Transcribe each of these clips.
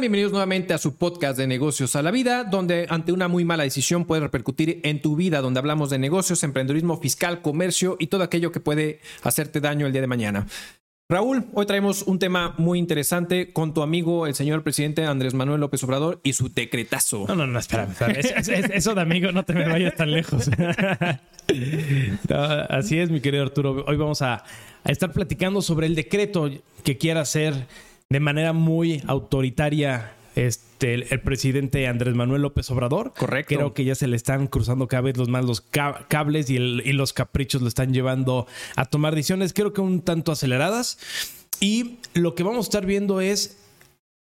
Bienvenidos nuevamente a su podcast de negocios a la vida, donde ante una muy mala decisión puede repercutir en tu vida, donde hablamos de negocios, emprendedurismo fiscal, comercio y todo aquello que puede hacerte daño el día de mañana. Raúl, hoy traemos un tema muy interesante con tu amigo, el señor presidente Andrés Manuel López Obrador y su decretazo. No, no, no, espera, espera. Es- es- es- eso de amigo no te me vayas tan lejos. Así es, mi querido Arturo. Hoy vamos a, a estar platicando sobre el decreto que quiere hacer de manera muy autoritaria este, el, el presidente Andrés Manuel López Obrador. Correcto. Creo que ya se le están cruzando cada vez los más los ca- cables y, el- y los caprichos lo están llevando a tomar decisiones, creo que un tanto aceleradas. Y lo que vamos a estar viendo es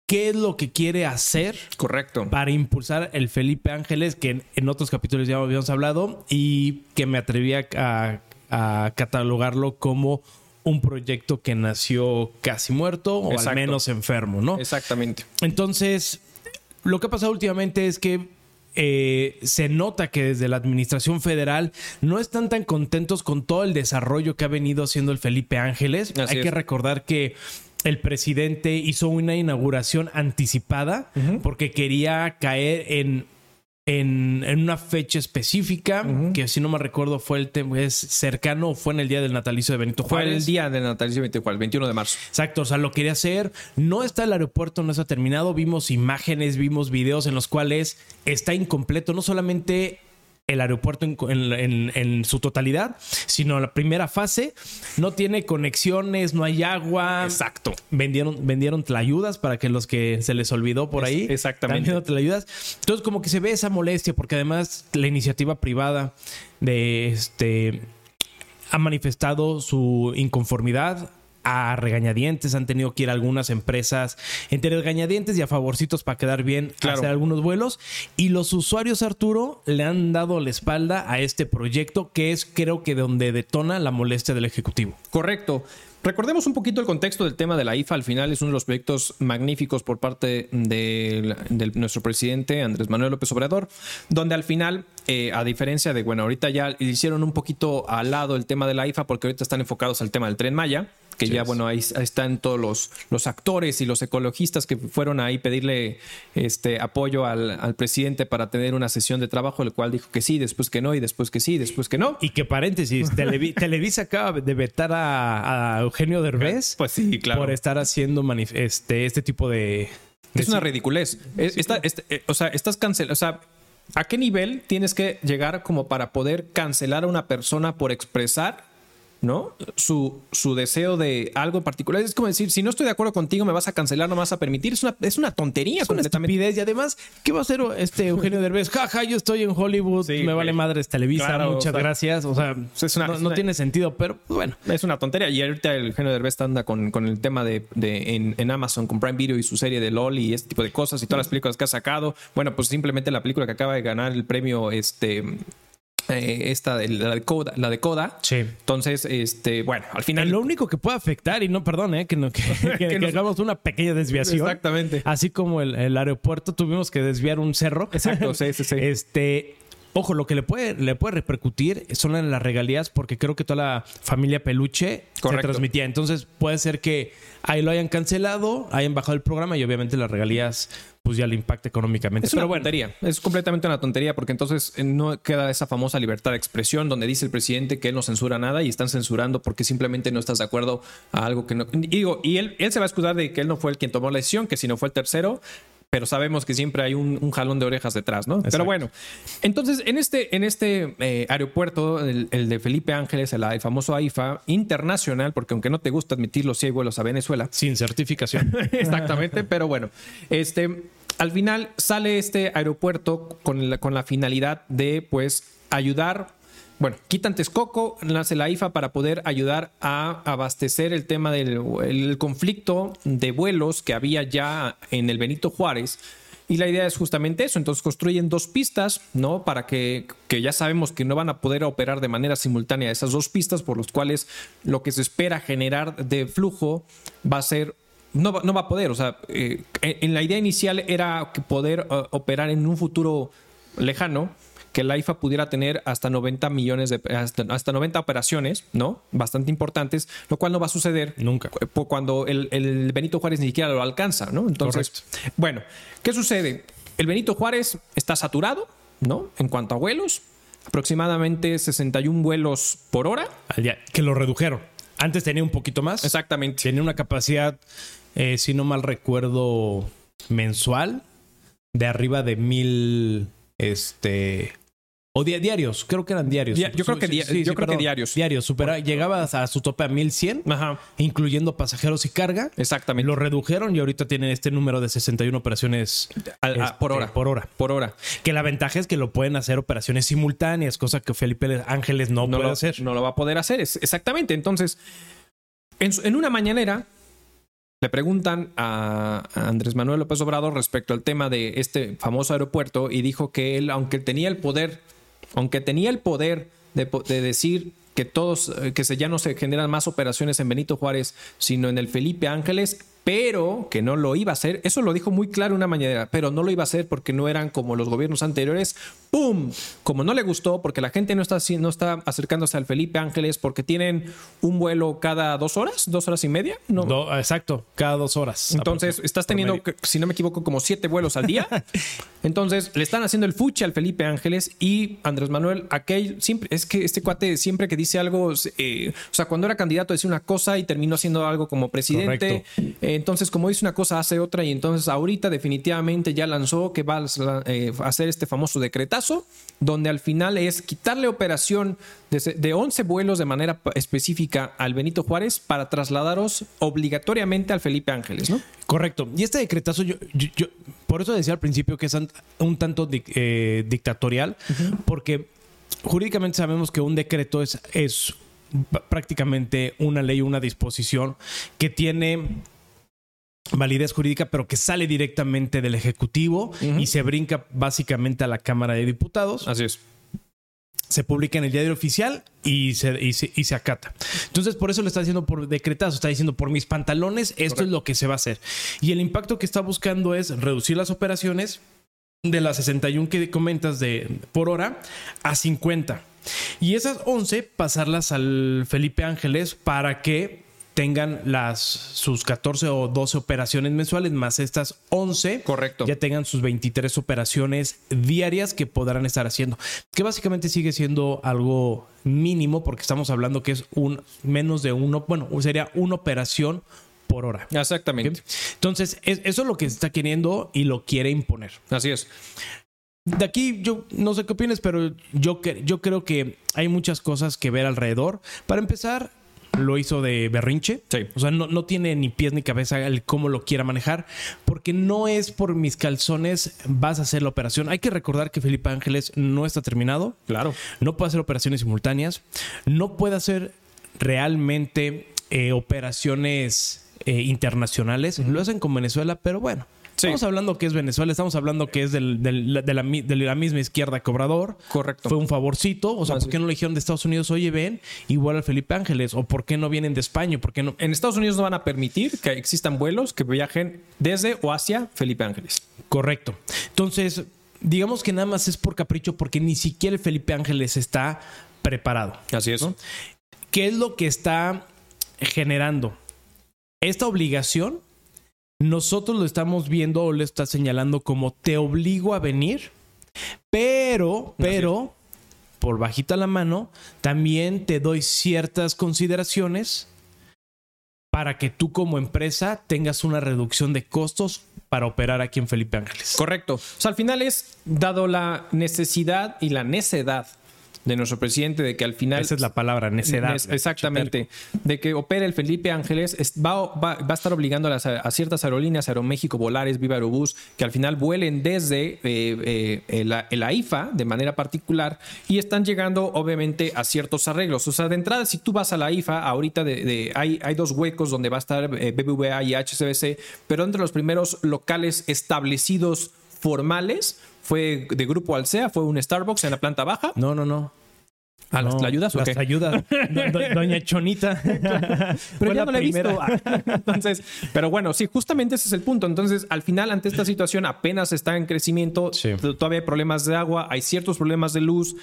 qué es lo que quiere hacer Correcto. para impulsar el Felipe Ángeles, que en, en otros capítulos ya habíamos hablado, y que me atreví a, a- a catalogarlo como un proyecto que nació casi muerto o Exacto. al menos enfermo, ¿no? Exactamente. Entonces, lo que ha pasado últimamente es que eh, se nota que desde la administración federal no están tan contentos con todo el desarrollo que ha venido haciendo el Felipe Ángeles. Así Hay que recordar que el presidente hizo una inauguración anticipada porque quería caer en, en, en una fecha específica, que si no me recuerdo fue el tem- es cercano fue en el día del natalicio de Benito Fue Juárez. el día del natalicio 24, el 21 de marzo. Exacto, o sea, lo quería hacer. No está el aeropuerto, no está terminado. Vimos imágenes, vimos videos en los cuales está incompleto, no solamente el aeropuerto en, en- en- en su totalidad, sino la primera fase. No tiene conexiones, no hay agua. Exacto. Vendieron, vendieron tlayudas para que los que se les olvidó por ahí. exactamente. Vendiendo tlayudas. Entonces, como que se ve esa molestia, porque además la iniciativa privada de este ha manifestado su inconformidad a regañadientes, han tenido que ir algunas empresas entre regañadientes y a favorcitos para quedar bien, Claro. hacer algunos vuelos. Y los usuarios, Arturo, le han dado la espalda a este proyecto que es creo que donde detona la molestia del Ejecutivo. Correcto. Recordemos un poquito el contexto del tema de la IFA. Al final es uno de los proyectos magníficos por parte de, de nuestro presidente Andrés Manuel López Obrador, donde al final, eh, a diferencia de, bueno, ahorita ya hicieron un poquito al lado el tema de la IFA porque ahorita están enfocados al tema del tren Maya, que ya, bueno, ahí, ahí están todos los, los actores y los ecologistas que fueron ahí pedirle este apoyo al, al presidente para tener una sesión de trabajo, el cual dijo que sí, después que no, y después que sí, después que no. Y que paréntesis, Televi- Televisa acaba de vetar a, a Eugenio Derbez Pues sí, claro. por estar haciendo este, este tipo de... de Es una ridiculez. Es- esta- este, eh, o sea, estás cancelando. O sea, ¿a qué nivel tienes que llegar como para poder cancelar a una persona por expresar, ¿no? Su, su deseo de algo en particular. Es como decir, si no estoy de acuerdo contigo, me vas a cancelar, no me vas a permitir. Es una, es una tontería Es una completamente. estupidez. Y además, ¿qué va a hacer este Eugenio Derbez? Jaja, yo estoy en Hollywood, Sí, me güey. vale madres Televisa, Claro, muchas o sea, gracias. O sea, es una- no, es no una- tiene sentido, pero bueno. Es una tontería. Y ahorita el de Derbez anda con, con el tema de, de- en, en Amazon, con Prime Video y su serie de LOL y este tipo de cosas y todas las películas que ha sacado. Bueno, pues simplemente la película que acaba de ganar el premio, este, eh, esta, de la de Coda, la de Coda. Sí. Entonces, este, bueno, al final. Lo único que puede afectar, y no, perdón, eh, que, no- que, que- que nos- hagamos una pequeña desviación. Exactamente. Así como el, el aeropuerto tuvimos que desviar un cerro. Exacto, sí, sí, sí. Este, ojo, lo que le puede, le puede repercutir son las regalías, porque creo que toda la familia Peluche se Correcto. transmitía. Entonces puede ser que ahí lo hayan cancelado, hayan bajado el programa y obviamente las regalías, pues ya le impacta económicamente. Es una bueno, tontería, es completamente una tontería porque entonces eh, no queda esa famosa libertad de expresión donde dice el presidente que él no censura nada y están censurando porque simplemente no estás de acuerdo a algo que no. y Digo, y él, él se va a excusar de que él no fue el quien tomó la decisión, que si no fue el tercero, pero sabemos que siempre hay un, un jalón de orejas detrás, ¿no? Pero bueno, entonces en este, en este eh, aeropuerto, el, el de Felipe Ángeles, el, el famoso AIFA internacional, porque aunque no te gusta admitirlo, sí hay vuelos a Venezuela. sin certificación. Exactamente, pero bueno, este, al final sale este aeropuerto con la, con la finalidad de, pues, ayudar. Bueno, quitan Texcoco, nace la IFA para poder ayudar a abastecer el tema del el conflicto de vuelos que había ya en el Benito Juárez. Y la idea es justamente eso. Entonces construyen dos pistas, ¿no? Para que, que ya sabemos que no van a poder operar de manera simultánea esas dos pistas, por los cuales lo que se espera generar de flujo va a ser no, va- no va a poder. O sea, eh, en la idea inicial era poder eh, operar en un futuro lejano que la IFA pudiera tener hasta 90 millones de hasta, hasta 90 operaciones, ¿no? Bastante importantes, lo cual no va a suceder Nunca. cu- cuando el, el Benito Juárez ni siquiera lo alcanza, ¿no? Entonces, bueno, ¿qué sucede? El Benito Juárez está saturado, ¿no? En cuanto a vuelos, aproximadamente 61 vuelos por hora. Al día, que lo redujeron. Antes tenía un poquito más. Exactamente. Tenía una capacidad, eh, si no mal recuerdo, mensual de arriba de mil, este, o di- diarios. Creo que eran diarios. Dia- yo creo que dia- yo creo que diarios. Diarios. Supera, llegaba a su tope a 1100, Ajá, incluyendo pasajeros y carga. exactamente. Lo redujeron y ahorita tienen este número de 61 operaciones a- este, por hora. Por hora. Por hora. Que la ventaja es que lo pueden hacer operaciones simultáneas, cosa que Felipe Ángeles no, no puede lo, hacer. no lo va a poder hacer. Es- exactamente. Entonces, en, una mañanera le preguntan a, a Andrés Manuel López Obrador respecto al tema de este famoso aeropuerto y dijo que él, aunque tenía el poder, aunque tenía el poder de, de decir que todos, eh, que se, ya no se generan más operaciones en Benito Juárez, sino en el Felipe Ángeles, pero que no lo iba a hacer. Eso lo dijo muy claro una mañanera, pero no lo iba a hacer porque no eran como los gobiernos anteriores. ¡Pum! Como no le gustó, porque la gente no está, no está acercándose al Felipe Ángeles, porque tienen un vuelo cada dos horas, dos horas y media. No, Do- exacto, cada dos horas. entonces, estás teniendo, si no me equivoco, como siete vuelos al día. Entonces, le están haciendo el fuche al Felipe Ángeles y Andrés Manuel, aquel, siempre, es que este cuate siempre que dice algo, eh, o sea, cuando era candidato decía una cosa y terminó haciendo algo como presidente. Eh, entonces, como dice una cosa, hace otra y entonces ahorita definitivamente ya lanzó que va a eh, hacer este famoso decretazo, donde al final es quitarle operación de, de 11 vuelos de manera específica al Benito Juárez para trasladaros obligatoriamente al Felipe Ángeles, ¿no? Correcto. Y este decretazo, yo, yo- yo- por eso decía al principio que es un tanto eh, dictatorial, porque jurídicamente sabemos que un decreto es, es prácticamente una ley, una disposición que tiene validez jurídica, pero que sale directamente del Ejecutivo y se brinca básicamente a la Cámara de Diputados. Así es. se publica en el diario oficial y se, y se, y se acata. Entonces, por eso lo está diciendo por decretazo, está diciendo por mis pantalones, esto es lo que se va a hacer. Y el impacto que está buscando es reducir las operaciones de las 61 que comentas de, por hora a 50. Y esas 11 pasarlas al Felipe Ángeles para que tengan las sus 14 o 12 operaciones mensuales más estas 11 Correcto. ya tengan sus 23 operaciones diarias que podrán estar haciendo. Que básicamente sigue siendo algo mínimo porque estamos hablando que es un menos de uno, bueno, sería una operación por hora. Exactamente. Entonces, es- eso es lo que está queriendo y lo quiere imponer. Así es. De aquí yo no sé qué opinas, pero yo, yo creo que hay muchas cosas que ver alrededor. Para empezar, lo hizo de berrinche. Sí. O sea, no, no tiene ni pies ni cabeza el cómo lo quiera manejar, porque no es por mis calzones vas a hacer la operación. Hay que recordar que Felipe Ángeles no está terminado, Claro. no puede hacer operaciones simultáneas, no puede hacer realmente eh, operaciones eh, internacionales. Lo hacen con Venezuela, pero bueno. Sí. Estamos hablando que es Venezuela, estamos hablando que es del- del- de, la, mi- de la misma izquierda cobrador. Correcto. Fue un favorcito. O sea, ¿por qué no le dijeron de Estados Unidos, oye, ven, igual al Felipe Ángeles? ¿O por qué no vienen de España? ¿Por qué no? En Estados Unidos no van a permitir que existan vuelos que viajen desde o hacia Felipe Ángeles. Correcto. Entonces, digamos que nada más es por capricho porque ni siquiera el Felipe Ángeles está preparado. Así es. ¿Qué es lo que está generando? Esta obligación, nosotros lo estamos viendo o le está señalando como te obligo a venir, pero, pero, por bajita la mano, también te doy ciertas consideraciones para que tú como empresa tengas una reducción de costos para operar aquí en Felipe Ángeles. Correcto. O sea, al final es dado la necesidad y la necedad de nuestro presidente de que al final Esa es la palabra, necedad. Es- exactamente. De que opere el Felipe Ángeles, es- va, va- va a estar obligando a, las- a ciertas aerolíneas, Aeroméxico, Volares, Viva Aerobús, que al final vuelen desde eh, eh, la, la IFA de manera particular y están llegando obviamente a ciertos arreglos. O sea, de entrada, si tú vas a la IFA, ahorita de, de- hay, hay dos huecos donde va a estar eh, BBVA y HSBC, pero entre los primeros locales establecidos formales fue de Grupo Alsea, fue un Starbucks en la planta baja. No, no, no. ¿A las ayudas o las qué? ayudas. Do- do- Doña Chonita. Pero Fue ya la no la he visto. Entonces, pero bueno, sí, justamente ese es el punto. Entonces, al final, ante esta situación, apenas está en crecimiento. Sí. Todavía hay problemas de agua, hay ciertos problemas de luz.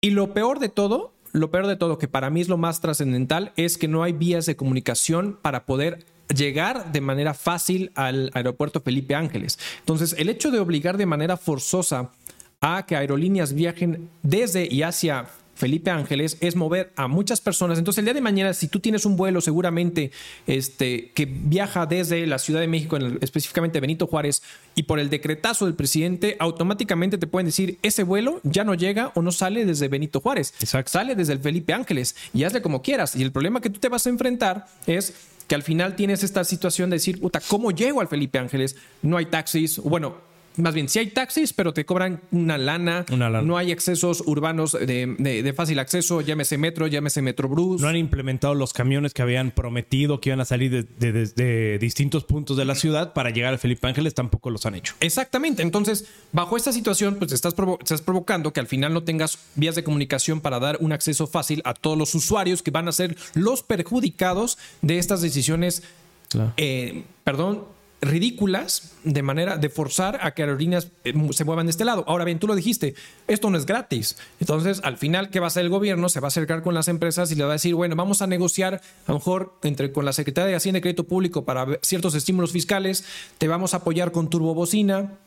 Y lo peor de todo, lo peor de todo, que para mí es lo más trascendental, es que no hay vías de comunicación para poder llegar de manera fácil al aeropuerto Felipe Ángeles. Entonces, el hecho de obligar de manera forzosa a que aerolíneas viajen desde y hacia Felipe Ángeles es mover a muchas personas. Entonces, el día de mañana, si tú tienes un vuelo seguramente este, que viaja desde la Ciudad de México, en el- específicamente Benito Juárez, y por el decretazo del presidente, automáticamente te pueden decir, ese vuelo ya no llega o no sale desde Benito Juárez. Exacto. Sale desde el Felipe Ángeles y hazle como quieras. Y el problema que tú te vas a enfrentar es que al final tienes esta situación de decir, puta, ¿cómo llego al Felipe Ángeles? No hay taxis. Bueno, más bien, sí hay taxis, pero te cobran una lana. Una lana. No hay accesos urbanos de, de- de fácil acceso, llámese metro, llámese Metrobús. No han implementado los camiones que habían prometido que iban a salir de, de- distintos puntos de la ciudad para llegar al Felipe Ángeles, tampoco los han hecho. Exactamente. Entonces, bajo esta situación, pues estás, provo- estás provocando que al final no tengas vías de comunicación para dar un acceso fácil a todos los usuarios que van a ser los perjudicados de estas decisiones, Claro. eh, perdón, ridículas de manera de forzar a que aerolíneas eh, se muevan de este lado. Ahora bien, tú lo dijiste, esto no es gratis. Entonces, al final, ¿qué va a hacer el gobierno? Se va a acercar con las empresas y le va a decir, bueno, vamos a negociar a lo mejor entre con la Secretaría de Hacienda y Crédito Público para ciertos estímulos fiscales, te vamos a apoyar con turbobocina,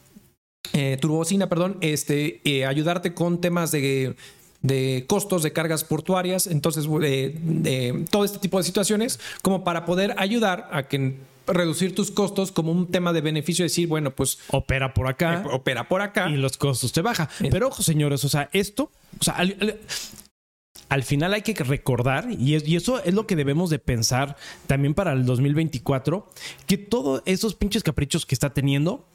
eh, turbocina, perdón, este, eh, ayudarte con temas de, de costos de cargas portuarias, entonces eh, de todo este tipo de situaciones, como para poder ayudar a que reducir tus costos como un tema de beneficio, decir, bueno, pues Opera por acá. eh, opera por acá. y los costos te baja. Es- Pero ojo, señores, o sea, esto, o sea, al, al- al final hay que recordar, y, es- y eso es lo que debemos de pensar también para el 2024, que todos esos pinches caprichos que está teniendo,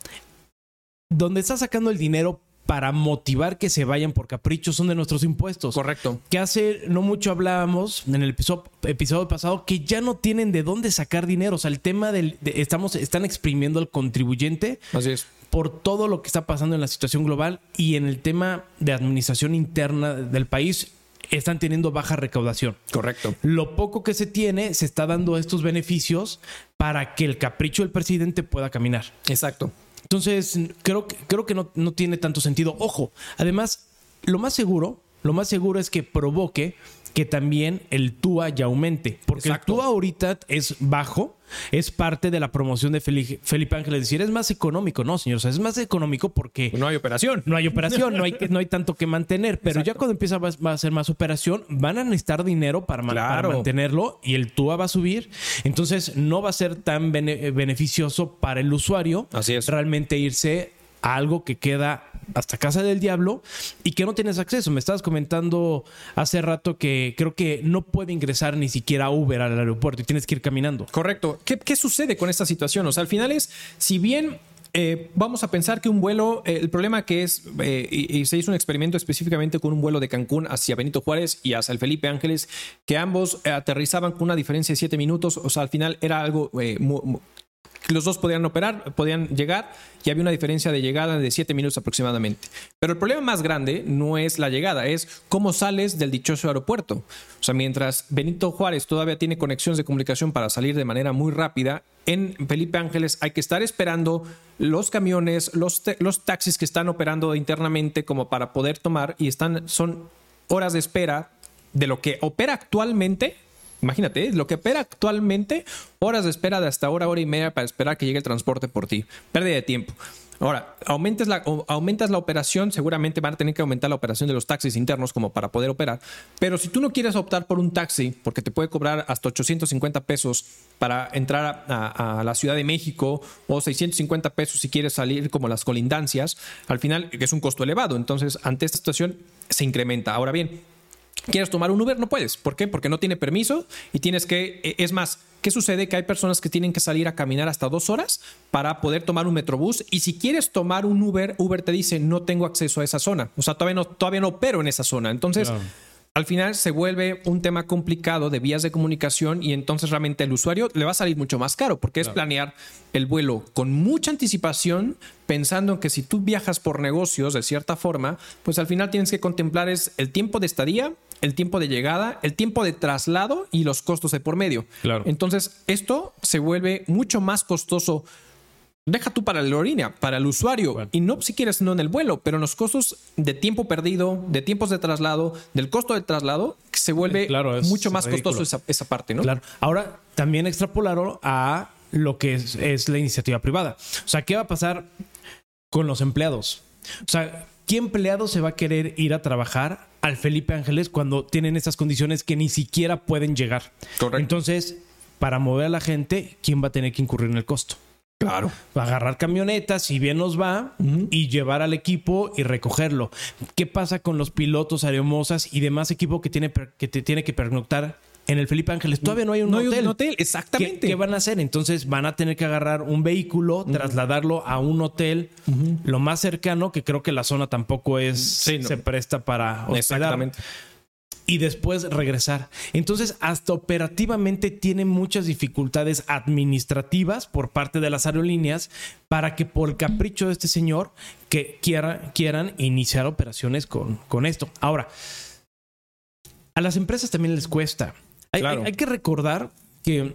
donde está sacando el dinero para motivar que se vayan por caprichos son de nuestros impuestos. Correcto. Que hace no mucho hablábamos en el episodio, episodio pasado que ya no tienen de dónde sacar dinero. O sea, el tema del. de- estamos, están exprimiendo al contribuyente Así es. por todo lo que está pasando en la situación global y en el tema de administración interna del país están teniendo baja recaudación. Correcto. Lo poco que se tiene se está dando estos beneficios para que el capricho del presidente pueda caminar. Exacto. Entonces, creo creo que no, no tiene tanto sentido. Ojo, además, lo más seguro, lo más seguro es que provoque que también el TUA ya aumente. Porque Exacto. el TUA ahorita es bajo, es parte de la promoción de Feli- Felipe Ángeles. Es decir, es más económico, ¿no, señor? O sea, es más económico porque No hay operación. no hay operación, no hay, no hay tanto que mantener. Pero ya cuando empieza va a ser más operación, van a necesitar dinero para, mantenerlo y el TUA va a subir. Entonces no va a ser tan bene- beneficioso para el usuario Así es. realmente irse a algo que queda hasta casa del diablo y que no tienes acceso. Me estabas comentando hace rato que creo que no puede ingresar ni siquiera Uber al aeropuerto y tienes que ir caminando. Correcto. ¿Qué, qué sucede con esta situación? O sea, al final es, si bien eh, vamos a pensar que un vuelo, eh, el problema que es, eh, y, y se hizo un experimento específicamente con un vuelo de Cancún hacia Benito Juárez y hacia el Felipe Ángeles, que ambos aterrizaban con una diferencia de siete minutos. O sea, al final era algo eh, mu- mu- los dos podían operar, podían llegar y había una diferencia de llegada de 7 minutos aproximadamente. Pero el problema más grande no es la llegada, es cómo sales del dichoso aeropuerto. O sea, mientras Benito Juárez todavía tiene conexiones de comunicación para salir de manera muy rápida, en Felipe Ángeles hay que estar esperando los camiones, los, los taxis que están operando internamente como para poder tomar y están, son horas de espera de lo que opera actualmente Imagínate, lo que opera actualmente, horas de espera de hasta hora, hora y media para esperar que llegue el transporte por ti. Pérdida de tiempo. Ahora, aumentas la, aumentas la operación, seguramente van a tener que aumentar la operación de los taxis internos como para poder operar. Pero si tú no quieres optar por un taxi, porque te puede cobrar hasta 850 pesos para entrar a, a la Ciudad de México o 650 pesos si quieres salir como las colindancias, al final es un costo elevado. Entonces, ante esta situación se incrementa. Ahora bien, ¿Quieres tomar un Uber? No puedes. ¿Por qué? Porque no tiene permiso y tienes que... eh, Es más, ¿qué sucede? Que hay personas que tienen que salir a caminar hasta dos horas para poder tomar un metrobús y si quieres tomar un Uber, Uber te dice no tengo acceso a esa zona. O sea, todavía no, todavía no opero en esa zona. Entonces... al final se vuelve un tema complicado de vías de comunicación y entonces realmente el usuario le va a salir mucho más caro porque es planear el vuelo con mucha anticipación pensando en que si tú viajas por negocios de cierta forma, pues al final tienes que contemplar es el tiempo de estadía, el tiempo de llegada, el tiempo de traslado y los costos de por medio. Claro. Entonces, esto se vuelve mucho más costoso deja tú para la aerolínea, para el usuario, y no si quieres no en el vuelo, pero en los costos de tiempo perdido, de tiempos de traslado, del costo de traslado, se vuelve mucho más costoso esa, parte, ¿no? Claro. Ahora, también extrapolaron a lo que es, la iniciativa privada. O sea, ¿qué va a pasar con los empleados? O sea, ¿qué empleado se va a querer ir a trabajar al Felipe Ángeles cuando tienen esas condiciones que ni siquiera pueden llegar? Correcto. Entonces, para mover a la gente, ¿quién va a tener que incurrir en el costo? Claro. Agarrar camionetas, si bien nos va, y llevar al equipo y recogerlo. ¿Qué pasa con los pilotos, aeromosas y demás equipo que tiene, que te tiene que pernoctar en el Felipe Ángeles? Todavía no hay un no hotel. Hay un hotel, exactamente. ¿Qué, van a hacer? Entonces van a tener que agarrar un vehículo, trasladarlo a un hotel lo más cercano, que creo que la zona tampoco es se presta para hospedar. Exactamente y después regresar. Entonces, hasta operativamente tiene muchas dificultades administrativas por parte de las aerolíneas para que por el capricho de este señor que quieran iniciar operaciones con, con esto. Ahora, a las empresas también les cuesta. Hay, hay que recordar que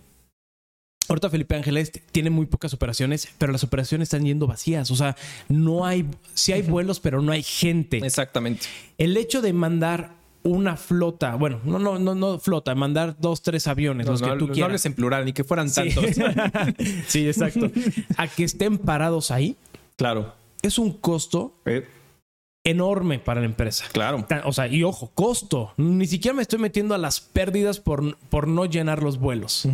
Ahorita Felipe Ángeles tiene muy pocas operaciones, pero las operaciones están yendo vacías. O sea, no hay, sí hay vuelos, pero no hay gente. Exactamente. El hecho de mandar una flota, bueno, no, no, no, no flota, mandar dos, tres aviones, los que tú quieras. No hables en plural, ni que fueran tantos. sí, exacto. A que estén parados ahí. Claro. Es un costo eh. enorme para la empresa. Claro. O sea, y ojo, costo. Ni siquiera me estoy metiendo a las pérdidas por, por no llenar los vuelos.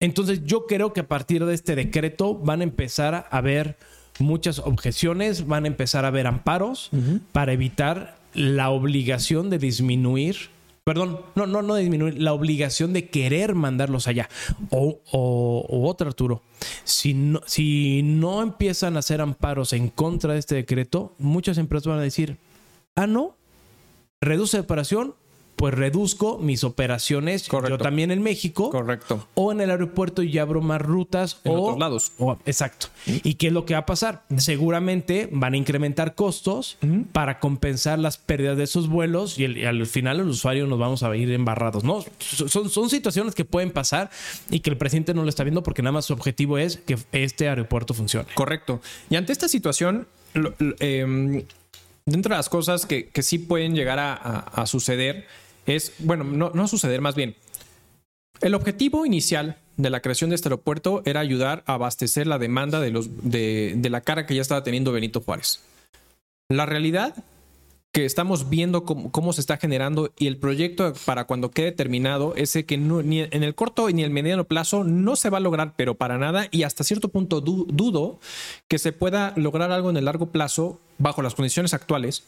Entonces, yo creo que a partir de este decreto van a empezar a haber muchas objeciones, van a empezar a haber amparos para evitar la obligación de disminuir, perdón, no, no, no disminuir, la obligación de querer mandarlos allá. O, o, otro, Arturo, si no, si no empiezan a hacer amparos en contra de este decreto, muchas empresas van a decir, ah, no, reduce la operación, pues reduzco mis operaciones yo también en México. Correcto. O en el aeropuerto y abro más rutas. En o, otros lados. exacto. ¿Y qué es lo que va a pasar? Seguramente van a incrementar costos para compensar las pérdidas de esos vuelos y, al final el usuario nos vamos a ir embarrados. No, son, son situaciones que pueden pasar y que el presidente no lo está viendo porque nada más su objetivo es que este aeropuerto funcione. Correcto. Y ante esta situación, em, dentro de las cosas que, sí pueden llegar a suceder es, bueno, no, no suceder más bien. El objetivo inicial de la creación de este aeropuerto era ayudar a abastecer la demanda de, los, de, la cara que ya estaba teniendo Benito Juárez. La realidad que estamos viendo cómo, se está generando y el proyecto para cuando quede terminado es que ni en el corto ni en el mediano plazo no se va a lograr, pero para nada y hasta cierto punto dudo que se pueda lograr algo en el largo plazo bajo las condiciones actuales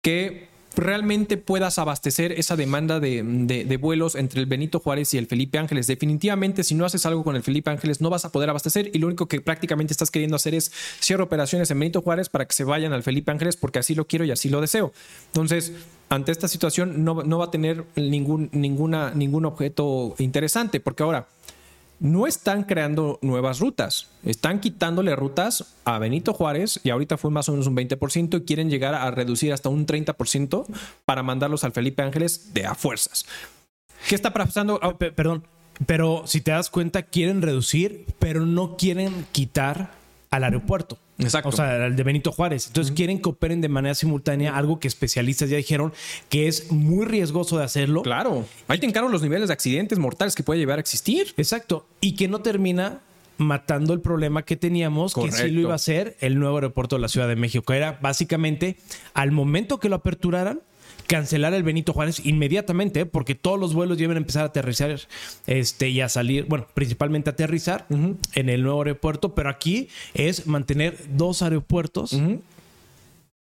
que realmente puedas abastecer esa demanda de, vuelos entre el Benito Juárez y el Felipe Ángeles. Definitivamente, si no haces algo con el Felipe Ángeles, no vas a poder abastecer y lo único que prácticamente estás queriendo hacer es cierre operaciones en Benito Juárez para que se vayan al Felipe Ángeles porque así lo quiero y así lo deseo. Entonces, ante esta situación no, no va a tener ningún, ninguna, ningún objeto interesante porque ahora no están creando nuevas rutas, están quitándole rutas a Benito Juárez y ahorita fue más o menos un 20% y quieren llegar a reducir hasta un 30% para mandarlos al Felipe Ángeles de a fuerzas. ¿Qué está pasando? perdón, pero si te das cuenta, quieren reducir, pero no quieren quitar al aeropuerto. Exacto. O sea, el de Benito Juárez. Entonces quieren que operen de manera simultánea, algo que especialistas ya dijeron que es muy riesgoso de hacerlo. Claro. Ahí te encargo los niveles de accidentes mortales que puede llevar a existir. Exacto. Y que no termina matando el problema que teníamos, que sí lo iba a ser el nuevo aeropuerto de la Ciudad de México, que era básicamente al momento que lo aperturaran, cancelar el Benito Juárez inmediatamente, porque todos los vuelos deben empezar a aterrizar este, y a salir, bueno, principalmente aterrizar en el nuevo aeropuerto, pero aquí es mantener dos aeropuertos.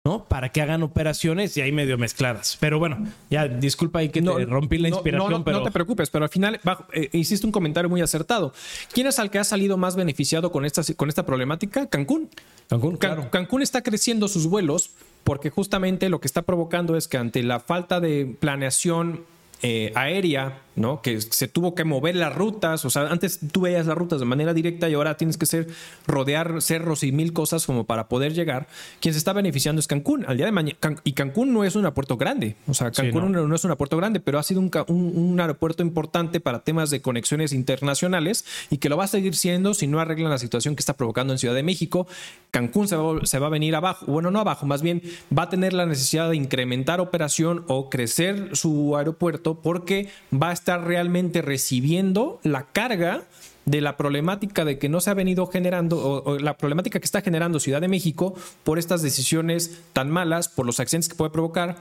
¿no? Para que hagan operaciones y ahí medio mezcladas. Pero bueno, ya disculpa ahí que te rompí la inspiración, no, pero... No te preocupes, pero al final eh, hiciste un comentario muy acertado. ¿Quién es el que ha salido más beneficiado con esta, con esta problemática? Cancún. Cancún, Cancún está creciendo sus vuelos porque justamente lo que está provocando es que ante la falta de planeación eh, aérea, ¿no? Que se tuvo que mover las rutas, o sea, antes tú veías las rutas de manera directa y ahora tienes que ser rodear cerros y mil cosas como para poder llegar. Quien se está beneficiando es Cancún. Al día de mañana, y Cancún no es un aeropuerto grande, o sea, Cancún no. es un aeropuerto grande, pero ha sido un, un, aeropuerto importante para temas de conexiones internacionales y que lo va a seguir siendo si no arreglan la situación que está provocando en Ciudad de México. Cancún se va, se va a venir abajo, bueno, no abajo, más bien va a tener la necesidad de incrementar operación o crecer su aeropuerto porque va a estar realmente recibiendo la carga de la problemática de que no se ha venido generando, o, la problemática que está generando Ciudad de México por estas decisiones tan malas, por los accidentes que puede provocar.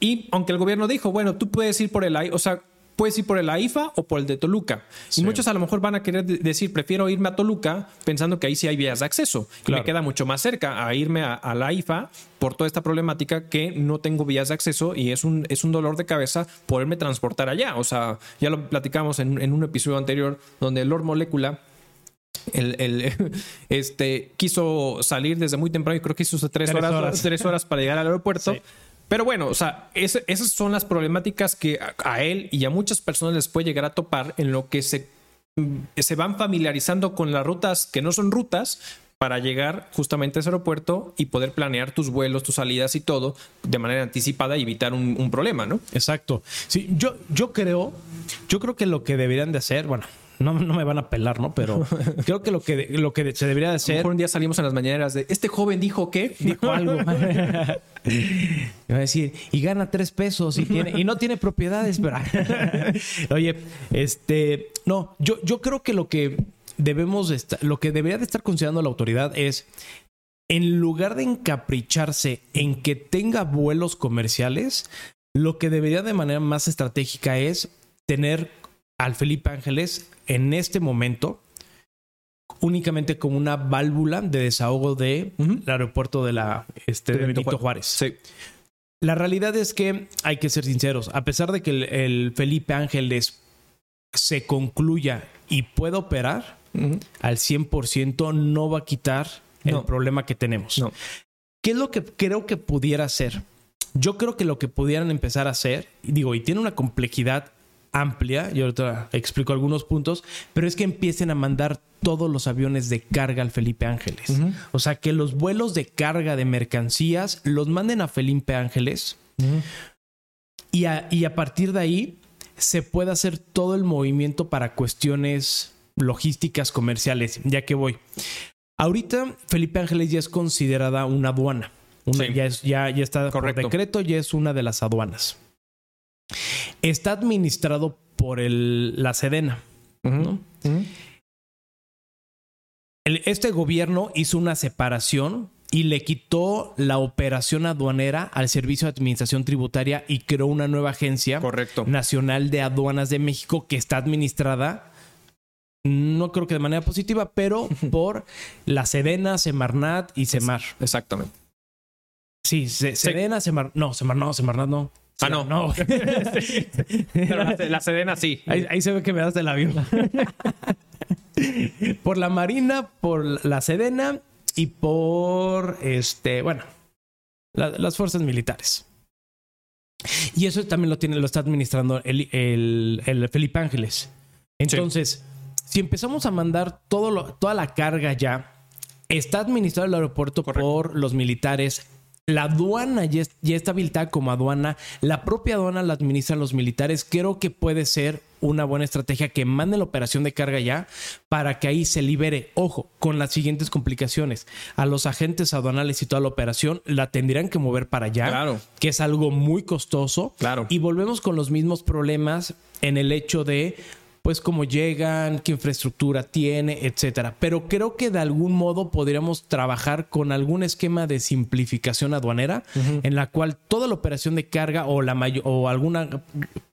Y aunque el gobierno dijo, bueno, tú puedes ir por el aire, o sea, puedes ir por el AIFA o por el de Toluca. Y muchos a lo mejor van a querer decir, prefiero irme a Toluca pensando que ahí sí hay vías de acceso. Y me queda mucho más cerca a irme a, la AIFA por toda esta problemática que no tengo vías de acceso y es un, es un dolor de cabeza poderme transportar allá. O sea, ya lo platicamos en, un episodio anterior donde Lord Molecula el, este, quiso salir desde muy temprano y creo que hizo tres, horas, tres horas para llegar al aeropuerto. Pero bueno, o sea, esas son las problemáticas que a, él y a muchas personas les puede llegar a topar en lo que se, mm, se van familiarizando con las rutas que no son rutas para llegar justamente a ese aeropuerto y poder planear tus vuelos, tus salidas y todo de manera anticipada y evitar un, un problema, ¿no? Exacto. Sí, yo, yo creo, yo creo que lo que deberían de hacer, bueno, no, no me van a pelar, ¿no? Pero creo que lo que, lo que se debería de hacer. un día salimos en las mañaneras de este joven dijo que dijo algo. Me va a decir, y gana tres pesos y tiene, y no tiene propiedades, pero oye, este, no, yo, yo creo que lo que debemos estar, lo que debería de estar considerando la autoridad es en lugar de encapricharse en que tenga vuelos comerciales, lo que debería de manera más estratégica es tener al Felipe Ángeles en este momento únicamente como una válvula de desahogo del de aeropuerto de la este, de Benito Juárez. Sí. La realidad es que hay que ser sinceros, a pesar de que el, Felipe Ángeles se concluya y pueda operar al 100%, no va a quitar el problema que tenemos. ¿Qué es lo que creo que pudiera ser? Yo creo que lo que pudieran empezar a hacer, digo, y tiene una complejidad amplia, y ahorita explico algunos puntos, pero es que empiecen a mandar todos los aviones de carga al Felipe Ángeles. O sea, que los vuelos de carga de mercancías los manden a Felipe Ángeles y, a, y a partir de ahí se puede hacer todo el movimiento para cuestiones logísticas comerciales, ya que voy. Ahorita Felipe Ángeles ya es considerada una aduana. ya, es, ya, ya está por decreto, ya es una de las aduanas. Está administrado por el, la Sedena. este gobierno hizo una separación y le quitó la operación aduanera al Servicio de Administración Tributaria y creó una nueva agencia nacional de aduanas de México que está administrada, no creo que de manera positiva, pero por la Sedena, Semarnat y Semar. Exactamente. Sí, Sedena, Semar, no, Semar, no, Semarnat no. Ah, no. No. Pero la, Sedena sí. Ahí, se ve que me das del avión. por la Marina, por la Sedena y por este, bueno, las fuerzas militares. Y eso también lo tiene, lo está administrando el, el, Felipe Ángeles. Entonces, si empezamos a mandar todo toda la carga ya, está administrado el aeropuerto por los militares la aduana ya, está habilitada como aduana. La propia aduana la administran los militares. Creo que puede ser una buena estrategia que mande la operación de carga ya para que ahí se libere. Ojo, con las siguientes complicaciones. A los agentes aduanales y toda la operación la tendrían que mover para allá. Claro. Que es algo muy costoso. Claro. Y volvemos con los mismos problemas en el hecho de pues cómo llegan, qué infraestructura tiene, etcétera. Pero creo que de algún modo podríamos trabajar con algún esquema de simplificación aduanera en la cual toda la operación de carga o la o alguna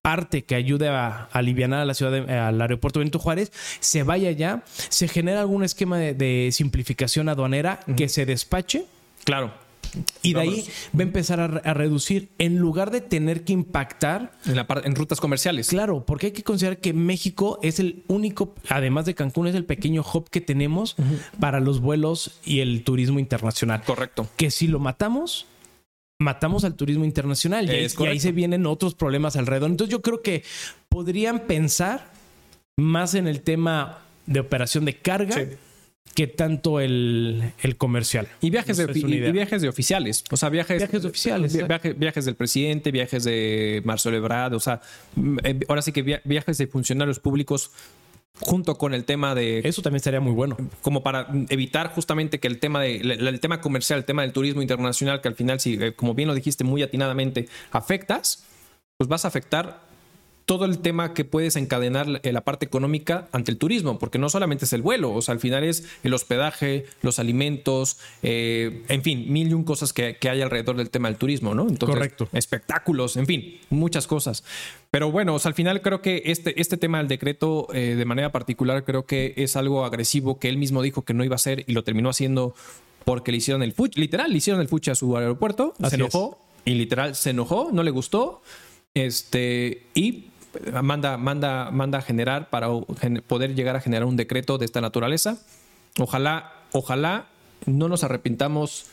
parte que ayude a, aliviar a la ciudad al aeropuerto Benito Juárez se vaya ya, se genera algún esquema de, simplificación aduanera que se despache. Claro y de ahí va a empezar a, reducir en lugar de tener que impactar en, la en rutas comerciales. Claro, porque hay que considerar que México es el único, además de Cancún, es el pequeño hub que tenemos para los vuelos y el turismo internacional. Correcto. Que si lo matamos, matamos al turismo internacional y, y ahí se vienen otros problemas alrededor. Entonces yo creo que podrían pensar más en el tema de operación de carga Sí. Que tanto el, el comercial. Y viajes, de, y, viajes de oficiales. O sea, viajes, Viajes de oficiales, exacto. viaje- viajes del presidente, viajes de Marcelo Ebrard. O sea, mm, eh, ahora sí que via- viajes de funcionarios públicos junto con el tema de Eso también estaría muy bueno. como para evitar justamente que el tema de el, el tema comercial, el tema del turismo internacional, que al final, si eh, como bien lo dijiste muy atinadamente, afectas, pues vas a afectar todo el tema que puedes encadenar eh, la parte económica ante el turismo, porque no solamente es el vuelo, o sea, al final es el hospedaje, los alimentos, eh, en fin, mil y un cosas que, que hay alrededor del tema del turismo, ¿no? Entonces, Correcto. espectáculos, en fin, muchas cosas. Pero bueno, o sea, al final creo que este, este tema del decreto, eh, de manera particular, creo que es algo agresivo que él mismo dijo que no iba a hacer y lo terminó haciendo porque le hicieron el fuchi, literal, le hicieron el fuchi a su aeropuerto, Así se enojó y literal se enojó, no le gustó, este, y manda, manda, manda a generar para poder llegar a generar un decreto de esta naturaleza. Ojalá, ojalá no nos arrepintamos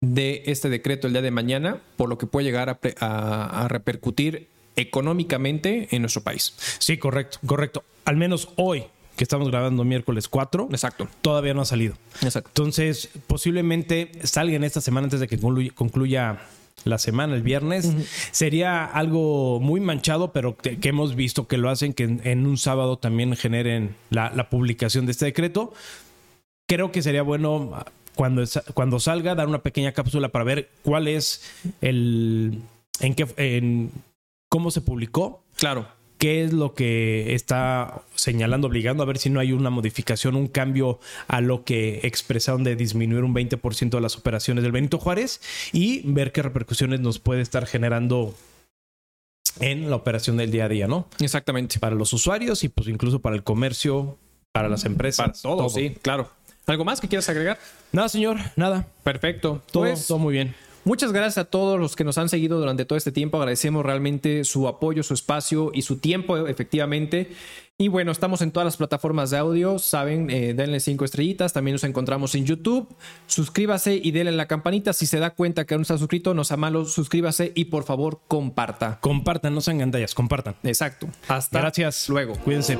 de este decreto el día de mañana, por lo que puede llegar a, pre- a- a repercutir económicamente en nuestro país. Sí, correcto, correcto. Al menos hoy, que estamos grabando miércoles 4, Exacto, todavía no ha salido. exacto. Entonces, posiblemente salga en esta semana antes de que concluya, concluya la semana, el viernes. Sería algo muy manchado, pero que, que hemos visto que lo hacen, que en, en un sábado también generen la, la publicación de este decreto. Creo que sería bueno ah, cuando, cuando salga dar una pequeña cápsula para ver cuál es el... en qué... En, cómo se publicó, Claro, qué es lo que está señalando, obligando a ver si no hay una modificación, un cambio a lo que expresaron de disminuir un 20% de las operaciones del Benito Juárez y ver qué repercusiones nos puede estar generando en la operación del día a día, ¿no? exactamente. Para los usuarios y pues incluso para el comercio, para las empresas. Para todo, sí, claro. ¿Algo más que quieras agregar? Nada, señor, nada. Perfecto. Todo, Pues, todo muy bien. Muchas gracias a todos los que nos han seguido durante todo este tiempo. Agradecemos realmente su apoyo, su espacio y su tiempo, efectivamente. Y bueno, estamos en todas las plataformas de audio. Saben, eh, denle cinco estrellitas. También nos encontramos en YouTube. Suscríbase y denle la campanita. Si se da cuenta que aún no está suscrito, no sea malo, suscríbase y por favor comparta. Compartan, no sean gandallas, compartan. Exacto. Hasta Gracias. luego. Cuídense.